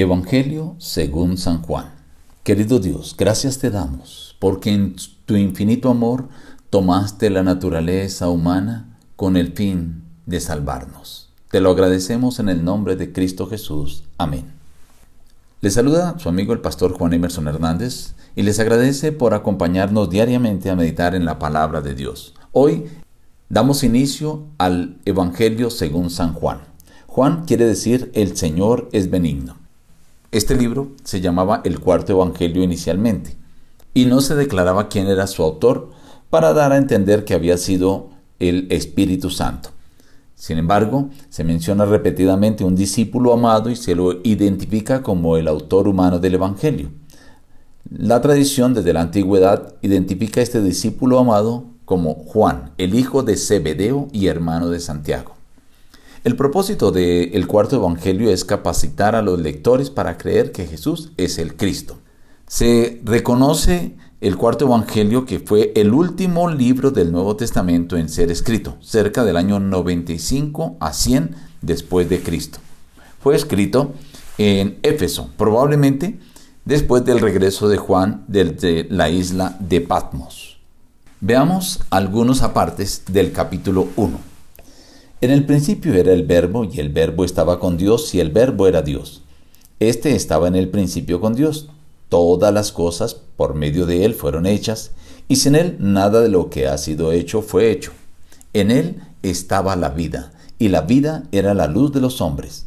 Evangelio según San Juan. Querido Dios, gracias te damos, porque en tu infinito amor tomaste la naturaleza humana con el fin de salvarnos. Te lo agradecemos en el nombre de Cristo Jesús. Amén. Les saluda su amigo el pastor Juan Emerson Hernández y les agradece por acompañarnos diariamente a meditar en la palabra de Dios. Hoy damos inicio al Evangelio según San Juan. Juan quiere decir el Señor es benigno. Este libro se llamaba el cuarto Evangelio inicialmente, y no se declaraba quién era su autor para dar a entender que había sido el Espíritu Santo. Sin embargo, se menciona repetidamente un discípulo amado y se lo identifica como el autor humano del Evangelio. La tradición desde la antigüedad identifica a este discípulo amado como Juan, el hijo de Zebedeo y hermano de Santiago. El propósito del cuarto evangelio es capacitar a los lectores para creer que Jesús es el Cristo. Se reconoce el cuarto evangelio que fue el último libro del Nuevo Testamento en ser escrito, cerca del año 95 a 100 después de Cristo. Fue escrito en Éfeso, probablemente después del regreso de Juan desde la isla de Patmos. Veamos algunos apartes del capítulo 1. En el principio era el verbo y el verbo estaba con Dios y el verbo era Dios. Este estaba en el principio con Dios. Todas las cosas por medio de Él fueron hechas y sin Él nada de lo que ha sido hecho fue hecho. En Él estaba la vida y la vida era la luz de los hombres.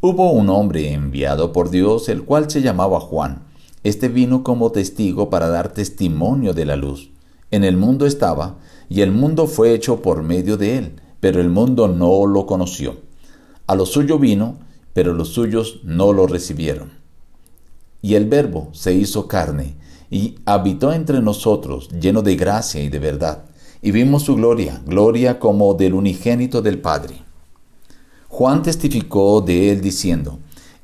Hubo un hombre enviado por Dios, el cual se llamaba Juan. Este vino como testigo para dar testimonio de la luz. En el mundo estaba, y el mundo fue hecho por medio de él, pero el mundo no lo conoció. A lo suyo vino, pero los suyos no lo recibieron. Y el Verbo se hizo carne y habitó entre nosotros, lleno de gracia y de verdad, y vimos su gloria, gloria como del unigénito del Padre. Juan testificó de él diciendo,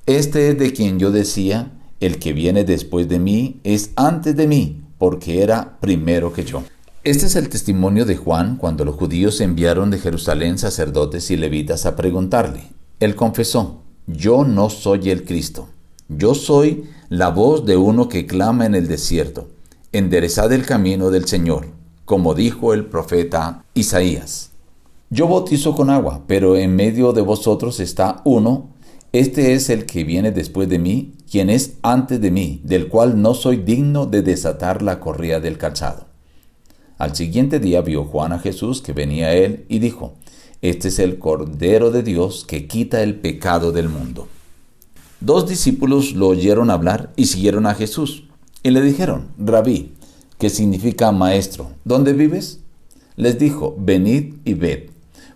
Este es de quien yo decía, el que viene después de mí es antes de mí, porque era primero que yo. Este es el testimonio de Juan cuando los judíos enviaron de Jerusalén sacerdotes y levitas a preguntarle. Él confesó, yo no soy el Cristo, yo soy la voz de uno que clama en el desierto, enderezad el camino del Señor, como dijo el profeta Isaías. Yo bautizo con agua, pero en medio de vosotros está uno, este es el que viene después de mí, quien es antes de mí, del cual no soy digno de desatar la correa del calzado. Al siguiente día vio Juan a Jesús que venía a él y dijo, Este es el Cordero de Dios que quita el pecado del mundo. Dos discípulos lo oyeron hablar y siguieron a Jesús. Y le dijeron, Rabí, que significa maestro, ¿dónde vives? Les dijo, venid y ved.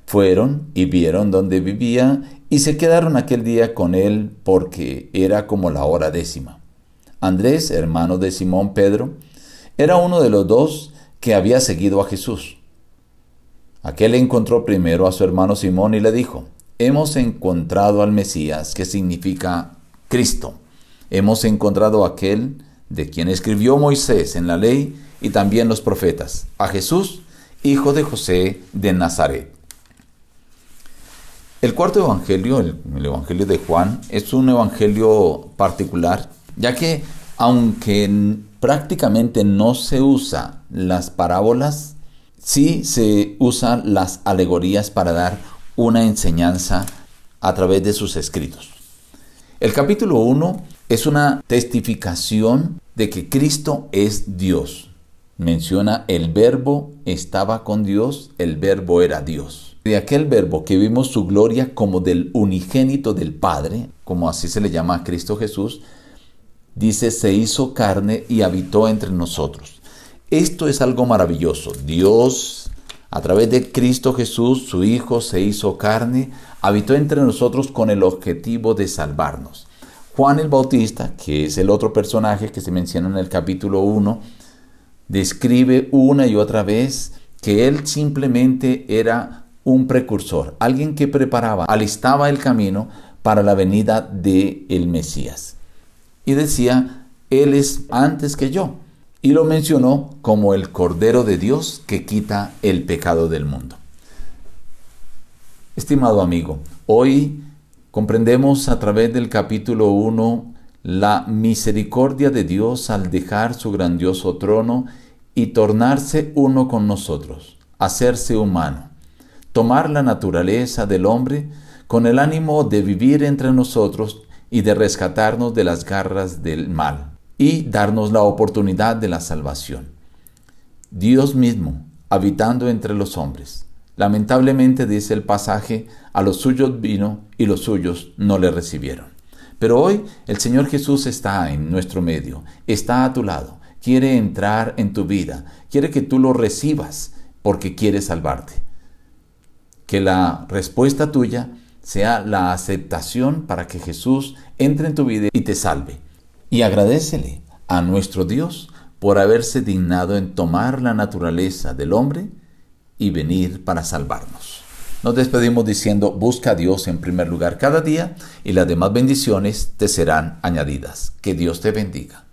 Fueron y vieron dónde vivía y se quedaron aquel día con él porque era como la hora décima. Andrés, hermano de Simón Pedro, era uno de los dos que había seguido a Jesús. Aquel encontró primero a su hermano Simón y le dijo, hemos encontrado al Mesías, que significa Cristo. Hemos encontrado a aquel de quien escribió Moisés en la ley y también los profetas, a Jesús, hijo de José de Nazaret. El cuarto evangelio, el, el, evangelio de Juan, es un evangelio particular, ya que aunque prácticamente no se usa las parábolas, sí se usan las alegorías para dar una enseñanza a través de sus escritos. El capítulo 1 es una testificación de que Cristo es Dios. Menciona el verbo estaba con Dios, el verbo era Dios. De aquel verbo que vimos su gloria como del unigénito del Padre, como así se le llama a Cristo Jesús, dice, se hizo carne y habitó entre nosotros. Esto es algo maravilloso. Dios, a través de Cristo Jesús, su Hijo, se hizo carne, habitó entre nosotros con el objetivo de salvarnos. Juan el Bautista, que es el otro personaje que se menciona en el capítulo 1, describe una y otra vez que él simplemente era un precursor, alguien que preparaba, alistaba el camino para la venida de el Mesías y decía, Él es antes que yo. Y lo mencionó como el Cordero de Dios que quita el pecado del mundo. Estimado amigo, hoy Comprendemos a través del capítulo 1 la misericordia de Dios al dejar su grandioso trono y tornarse uno con nosotros, hacerse humano, tomar la naturaleza del hombre con el ánimo de vivir entre nosotros y de rescatarnos de las garras del mal y darnos la oportunidad de la salvación. Dios mismo, habitando entre los hombres. Lamentablemente, dice el pasaje, a los suyos vino y los suyos no le recibieron. Pero hoy el Señor Jesús está en nuestro medio, está a tu lado, quiere entrar en tu vida, quiere que tú lo recibas porque quiere salvarte. Que la respuesta tuya sea la aceptación para que Jesús entre en tu vida y te salve. Y agradecele a nuestro Dios por haberse dignado en tomar la naturaleza del hombre y venir para salvarnos. Nos despedimos diciendo, busca a Dios en primer lugar cada día y las demás bendiciones te serán añadidas. Que Dios te bendiga.